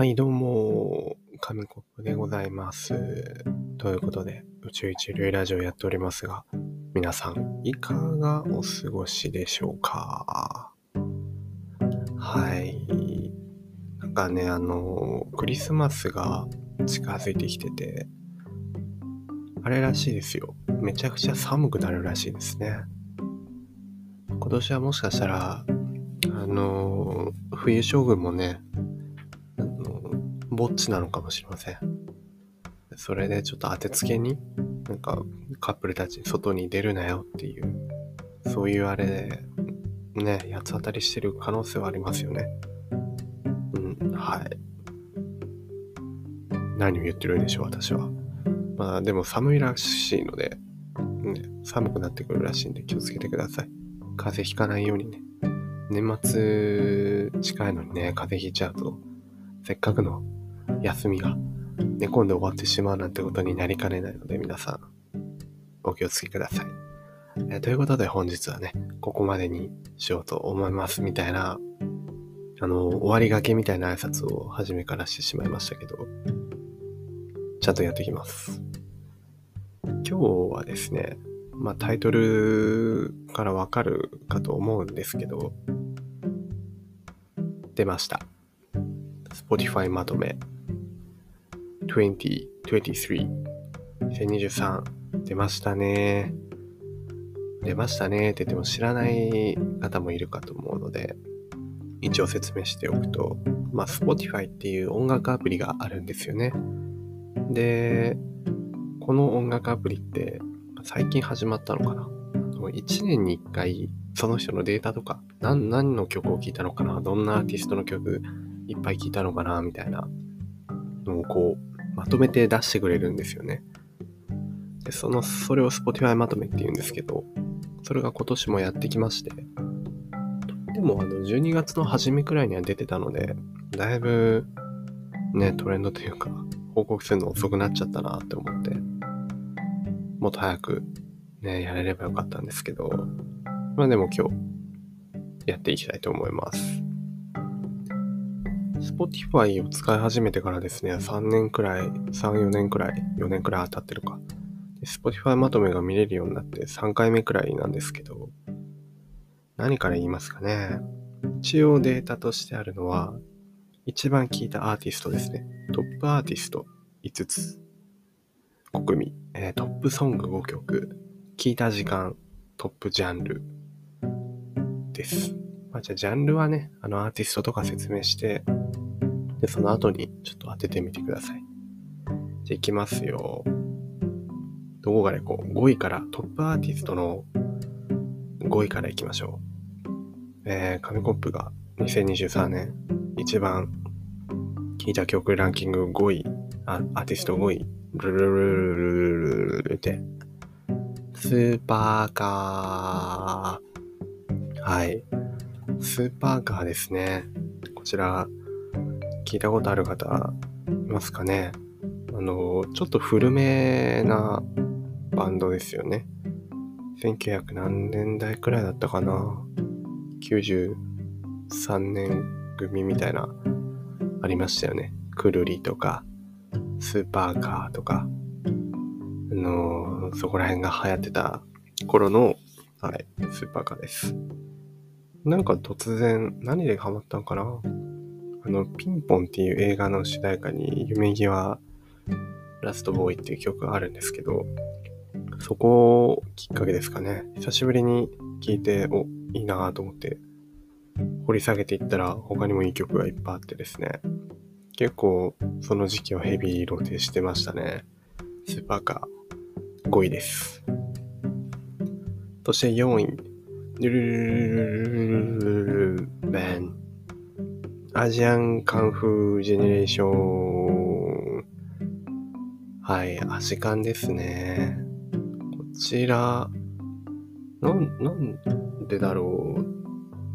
はい、どうも、紙コップでございます。ということで、宇宙一流ラジオやっておりますが、皆さん、いかがお過ごしでしょうか？はい。なんかね、あの、クリスマスが近づいてきてて、あれらしいですよ。めちゃくちゃ寒くなるらしいですね。今年はもしかしたら、あの、冬将軍もね、ぼっちなのかもしれません。それでちょっと当てつけに、なんかカップルたちに外に出るなよっていう、そういうあれで、ね、八つ当たりしてる可能性はありますよね。うん、はい。何を言ってるんでしょう、私は。まあでも寒いらしいので、ね、寒くなってくるらしいんで気をつけてください。風邪ひかないようにね。年末近いのにね、風邪ひいちゃうと、せっかくの休みが寝込んで終わってしまうなんてことになりかねないので皆さんお気をつけください。えーということで本日はね、ここまでにしようと思いますみたいな、あの、終わりがけみたいな挨拶を初めからしてしまいましたけど、ちゃんとやっていきます。今日はですね、まあタイトルからわかるかと思うんですけど、出ました。Spotify まとめ2023 2023出ましたね。出ましたね。って言っても知らない方もいるかと思うので一応説明しておくとまあ Spotify っていう音楽アプリがあるんですよね。でこの音楽アプリって最近始まったのかな。1年に1回その人のデータとか何何の曲を聴いたのかな。どんなアーティストの曲いっぱい聞いたのかなみたいなのをこうまとめて出してくれるんですよね。で、その、それを Spotify まとめって言うんですけど、それが今年もやってきまして、でもあの12月の初めくらいには出てたので、だいぶね、トレンドというか、報告するの遅くなっちゃったなって思って、もっと早くね、やれればよかったんですけど、まあでも今日、やっていきたいと思います。Spotify を使い始めてからですね、3年くらい、3、4年くらい、4年くらい当たってるか。で Spotify まとめが見れるようになって3回目くらいなんですけど、何から言いますかね。一応データとしてあるのは、一番聴いたアーティストですね。トップアーティスト5つ。5組、えートップソング5曲、聴いた時間、トップジャンルです。まあ、じゃあジャンルはね、あのアーティストとか説明して、で、その後にちょっと当ててみてください。じゃあいきますよ。どこからいこう ?5 位から、トップアーティストの5位からいきましょう。えー、紙コップが2023年一番聴いた曲ランキング5位、あアーティスト5位、ルルルルルルルルルって、スーパーカー。はい。スーパーカーですね。こちら、聞いたことある方いますかねあの、ちょっと古めなバンドですよね。1900何年代くらいだったかな ?93 年組みたいな、ありましたよね。くるりとか、スーパーカーとか、あの、そこら辺が流行ってた頃の、はい、スーパーカーです。なんか突然、何でハマったのかな？あの、ピンポンっていう映画の主題歌に、夢際ラストボーイっていう曲があるんですけど、そこをきっかけですかね。久しぶりに聴いて、お、いいなぁと思って、掘り下げていったら他にもいい曲がいっぱいあってですね。結構、その時期はヘビーローテしてましたね。スーパーカー5位です。そして4位。ベン。アジアンカンフージェネレーション。はい、アジカンですね。こちら、なん、なん。でだろうっ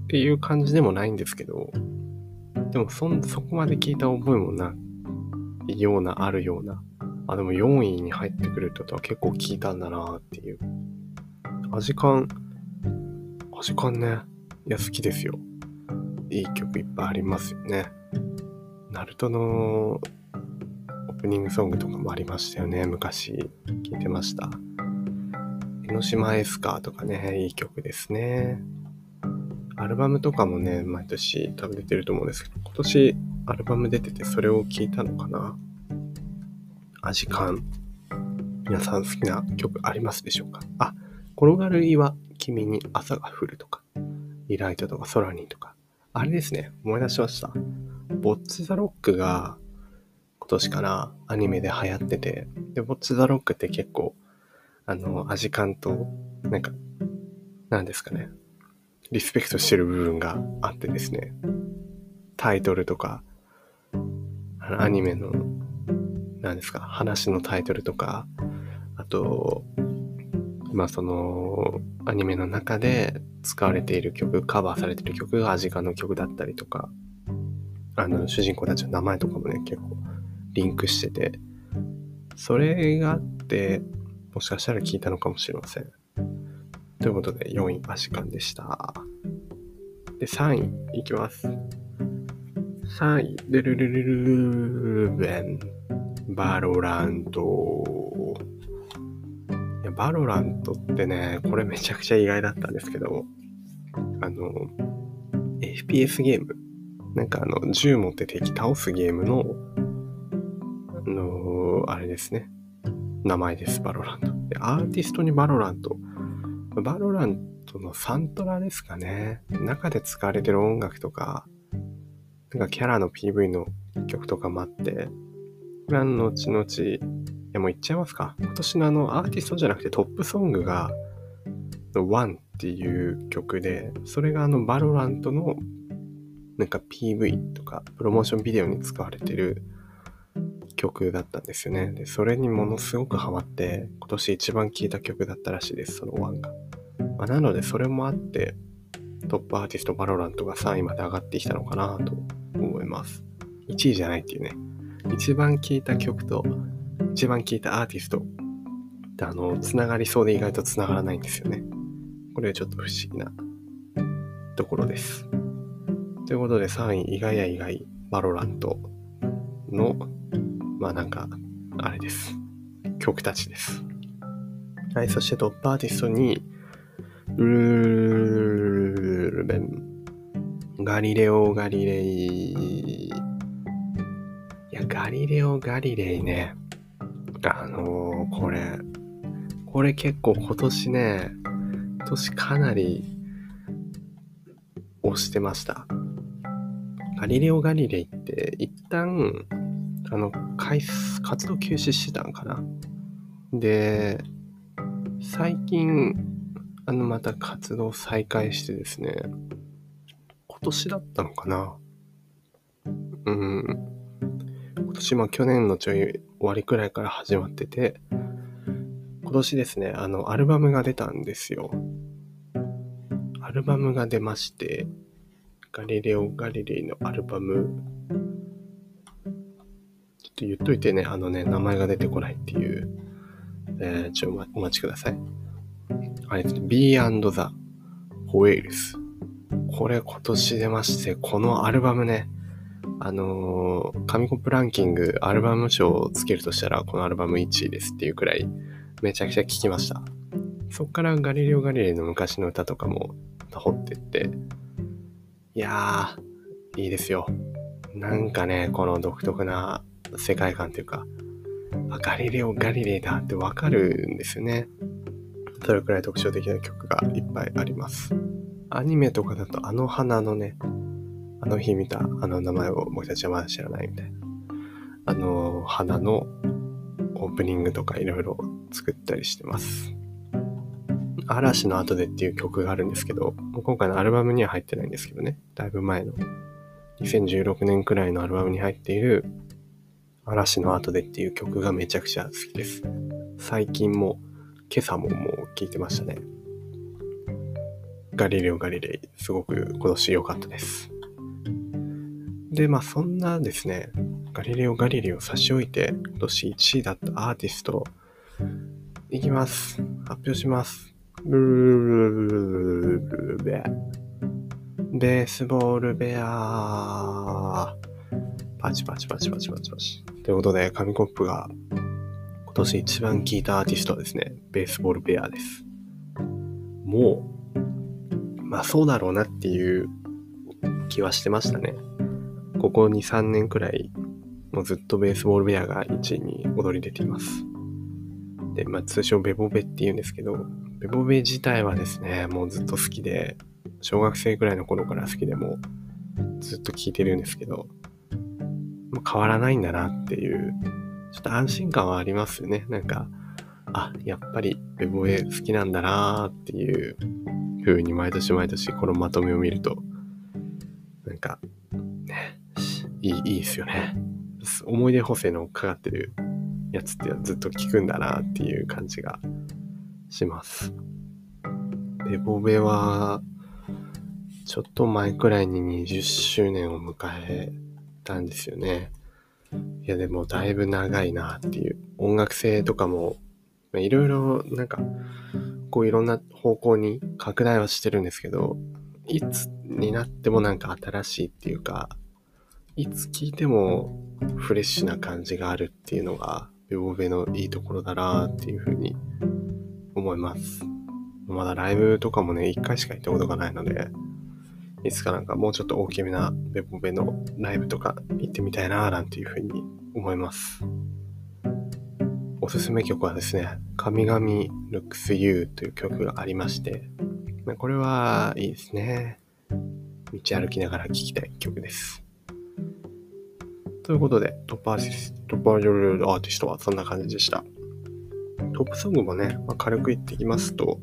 ていう感じでもないん。ですけど、でもそ、そこまで聞いた覚えもないような、あるような。あ、でも4位に入ってくるってことは結構聞いたん。だなっていう。アジカン、アジカンね。いや、好きですよ。いい曲いっぱいありますよね。ナルトのオープニングソングとかもありましたよね。昔聞いてました。江ノ島エスカーとかね、いい曲ですね。アルバムとかもね、毎年多分出てると思うんですけど、今年アルバム出ててそれを聞いたのかな？アジカン。皆さん好きな曲ありますでしょうか？あ、転がる岩、君に朝が降るとか、リライトとか空にとか。あれですね、思い出しました。ボッチザロックが今年かな、アニメで流行ってて、で、ボッチザロックって結構、あの、アジカンと、なんか、なんですかね、リスペクトしてる部分があってですね、タイトルとか、アニメの、何ですか、話のタイトルとか、あと、まあその、アニメの中で使われている曲、カバーされている曲がアジカの曲だったりとか、あの、主人公たちの名前とかもね、結構リンクしてて、それがあって、もしかしたら聞いたのかもしれません。ということで、4位、アシカンでした。で、3位、いきます。3位、ルルルルルルベン、バロラント。バロラントってね、これめちゃくちゃ意外だったんですけど、あの、FPS ゲーム、なんかあの、銃持って敵倒すゲームの、あの、あれですね。名前です、バロラント。で、アーティストにバロラントバロラントのサントラですかね。中で使われてる音楽とか、なんかキャラの PV の曲とかもあって、これは後々、やもう言っちゃいますか。今年のあのアーティストじゃなくてトップソングが、One っていう曲で、それがあのバロラントのなんか PV とかプロモーションビデオに使われてる曲だったんですよね。で、それにものすごくハマって、今年一番聴いた曲だったらしいです、その1が。まあ、なので、それもあって、トップアーティストバロラントが3位まで上がってきたのかなと思います。1位じゃないっていうね。一番聴いた曲と、一番聴いたアーティストってあの、つながりそうで意外とつながらないんですよね。これはちょっと不思議なところです。ということで3位、意外や意外、バロラントのまあなんか、あれです。曲たちです。はい、そしてトップアーティストに、ルーベン、ガリレオ・ガリレイ。いや、ガリレオ・ガリレイね。あのー、これ、これ結構今年ね、今年かなり押してました。ガリレオ・ガリレイって一旦あの、活動休止してたんかな。で、最近、あの、また活動再開してですね、今年だったのかな。うん。今年、まあ去年のちょい終わりくらいから始まってて、今年ですね、あの、アルバムが出たんですよ。アルバムが出まして、ガリレオ・ガリレイのアルバムと言っといてね、あのね、名前が出てこないっていう、えー、ちょ、お待ちください。あれですね、B&The Whales。これ今年出まして、このアルバムね、あのー、紙コップランキングアルバム賞をつけるとしたら、このアルバム1位ですっていうくらい、めちゃくちゃ聴きました。そっからガリレオ・ガリレイの昔の歌とかも掘ってって、いやー、いいですよ。なんかね、この独特な世界観というか、あ、ガリレオ・ガリレイだってわかるんですよね。それくらい特徴的な曲がいっぱいあります。アニメとかだとあの花のね、あの日見たあの名前を僕たちはまだ知らないみたいな。あの花のオープニングとかいろいろ作ったりしてます。嵐の後でっていう曲があるんですけど、今回のアルバムには入ってないんですけどね、だいぶ前の2016年くらいのアルバムに入っている嵐の後でっていう曲がめちゃくちゃ好きです。最近も、今朝ももう聴いてましたね。ガリレオ・ガリレイ、すごく今年良かったです。で、まあそんなですね、ガリレオ・ガリレイを差し置いて、今年1位だったアーティスト、いきます。発表します。ブーベースボールベアパチパチパチパチパチパチ。ということで、紙コップが今年一番聴いたアーティストはですね、ベースボールベアです。もう、まあそうだろうなっていう気はしてましたね。ここ2、3年くらい、もうずっとベースボールベアが1位に躍り出ています。で、まあ通称ベボベって言うんですけど、ベボベ自体はですね、もうずっと好きで、小学生くらいの頃から好きでもずっと聴いてるんですけど、もう変わらないんだなっていう、ちょっと安心感はありますよね。なんか、あ、やっぱりベボベ好きなんだなーっていう風に毎年毎年このまとめを見ると、なんか、いい、いいですよね。思い出補正のかかってるやつってずっと聞くんだなっていう感じがします。ベボベは、ちょっと前くらいに20周年を迎えたんですよね。いやでもだいぶ長いなっていう。音楽性とかも、いろいろなんか、こういろんな方向に拡大はしてるんですけど、いつになってもなんか新しいっていうか、いつ聴いてもフレッシュな感じがあるっていうのが、ベボベのいいところだなっていうふうに思います。まだライブとかもね、一回しか行ったことがないので、いつかなんかもうちょっと大きめなベボベのライブとか行ってみたいななんていうふうに思います。おすすめ曲はですね、神々 Looks You という曲がありまして、これはいいですね。道歩きながら聴きたい曲です。ということで、トップアーティスト、トップアーティストはそんな感じでした。トップソングもね、まあ、軽く言ってきますと、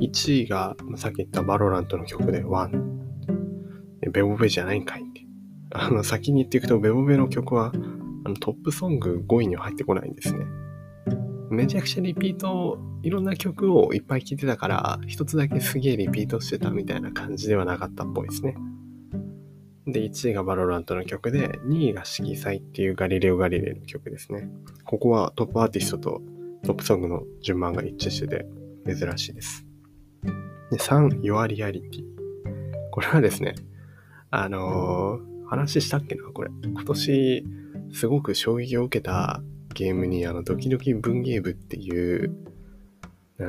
1位が、まあ、さっき言ったバロラントの曲で1。ベボベじゃないんかいって。あの、先に言っていくと、ベボベの曲は、あのトップソング5位には入ってこないんですね。めちゃくちゃリピート、いろんな曲をいっぱい聴いてたから、一つだけすげえリピートしてたみたいな感じではなかったっぽいですね。で、1位がバロラントの曲で、2位が色彩っていうガリレオ・ガリレイの曲ですね。ここはトップアーティストとトップソングの順番が一致してて珍しいです。で、3、Your Reality。これはですね、あのー、話したっけなこれ。今年、すごく衝撃を受けたゲームに、あの、ドキドキ文芸部っていう、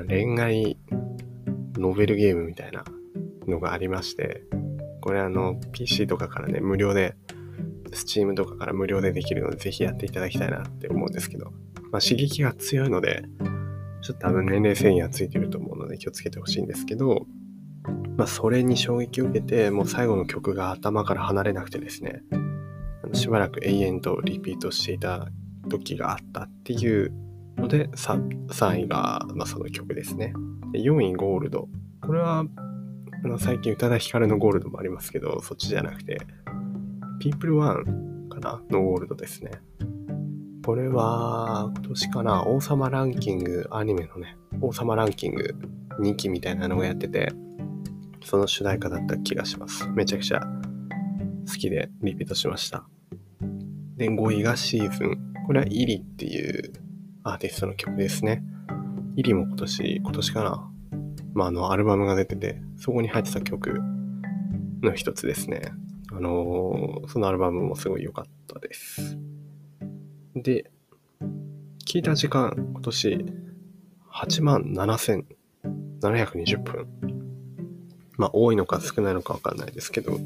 恋愛ノベルゲームみたいなのがありまして、これあの、PC とかからね、無料で、Steam とかから無料でできるので、ぜひやっていただきたいなって思うんですけど、まあ、刺激が強いので、ちょっと多分年齢制限がついてると思うので気をつけてほしいんですけど、まあ、それに衝撃を受けて、もう最後の曲が頭から離れなくてですね、しばらく永遠とリピートしていた時があったっていうので、3, 3位が、まあ、その曲ですね。で4位ゴールド。これは、あの最近宇多田ヒカルのゴールドもありますけど、そっちじゃなくて、People One かな？のゴールドですね。これは、今年かな、王様ランキング、アニメのね、王様ランキング2期みたいなのがやってて、その主題歌だった気がします。めちゃくちゃ好きでリピートしました。で、5位がシーズン。これはイリっていうアーティストの曲ですね。イリも今年、今年かな？まあ、あの、アルバムが出てて、そこに入ってた曲の一つですね。あのー、そのアルバムもすごい良かったです。で、聞いた時間、今年、8万7720分。まあ、多いのか少ないのかわかんないですけど、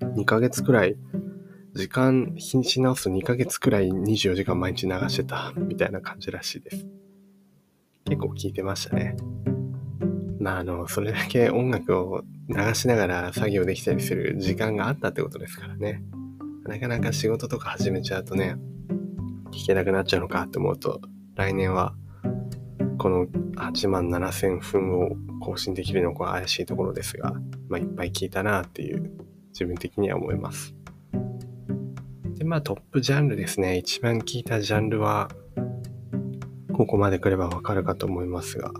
2ヶ月くらい、時間品し直すと2ヶ月くらい24時間毎日流してたみたいな感じらしいです。結構聞いてましたね。まあ、あの、それだけ音楽を流しながら作業できたりする時間があったってことですからね。なかなか仕事とか始めちゃうとね、聞けなくなっちゃうのかって思うと、来年はこの8万7000分を更新できるのか怪しいところですが、まあ、いっぱい聞いたなっていう自分的には思います。で、まあトップジャンルですね。一番聞いたジャンルは、ここまで来ればわかるかと思いますが、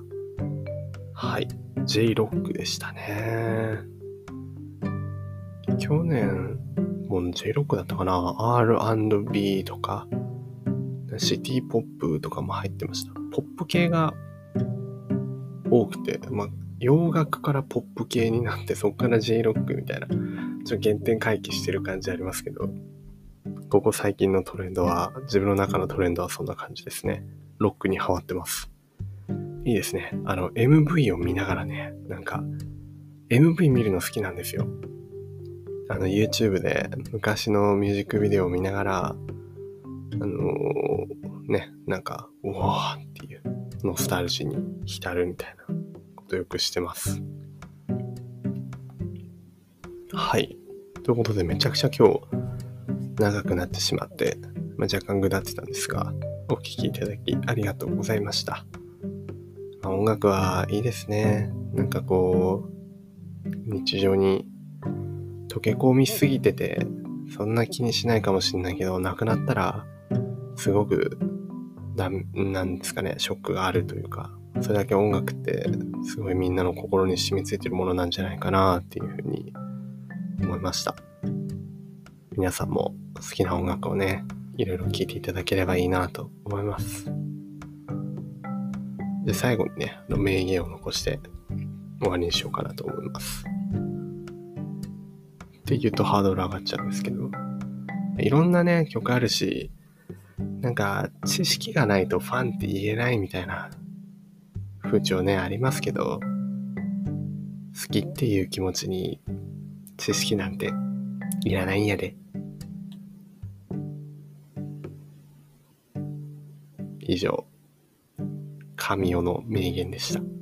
はい、J-ROCK でしたね。去年、もう J-ROCK だったかな ?R&B とか、シティポップとかも入ってました。ポップ系が多くて、まあ、洋楽からポップ系になって、そこから J ロックみたいな、ちょっと原点回帰してる感じありますけど、ここ最近のトレンドは、自分の中のトレンドはそんな感じですね。ロックにハマってます。いいですね。あの、MV を見ながらね、なんか、MV 見るの好きなんですよ。あの、YouTube で昔のミュージックビデオを見ながら、あのー、ね、なんか、うわーっていうノスタルジーに浸るみたいなことよくしてます。はい。ということで、めちゃくちゃ今日、長くなってしまって、まあ、若干ぐだってたんですが、お聴きいただきありがとうございました。ま、音楽はいいですね。なんかこう、日常に溶け込みすぎてて、そんな気にしないかもしんないけど、亡くなったら、すごく、なんですかね、ショックがあるというか、それだけ音楽ってすごいみんなの心に染みついてるものなんじゃないかなっていうふうに思いました。皆さんも好きな音楽をね、いろいろ聴いていただければいいなと思います。で、最後にね、の名言を残して終わりにしようかなと思います。って言うとハードル上がっちゃうんですけど、いろんなね、曲あるし、なんか知識がないとファンって言えないみたいな風潮ね、ありますけど、好きっていう気持ちに知識なんていらないんやで。以上、神代の名言でした。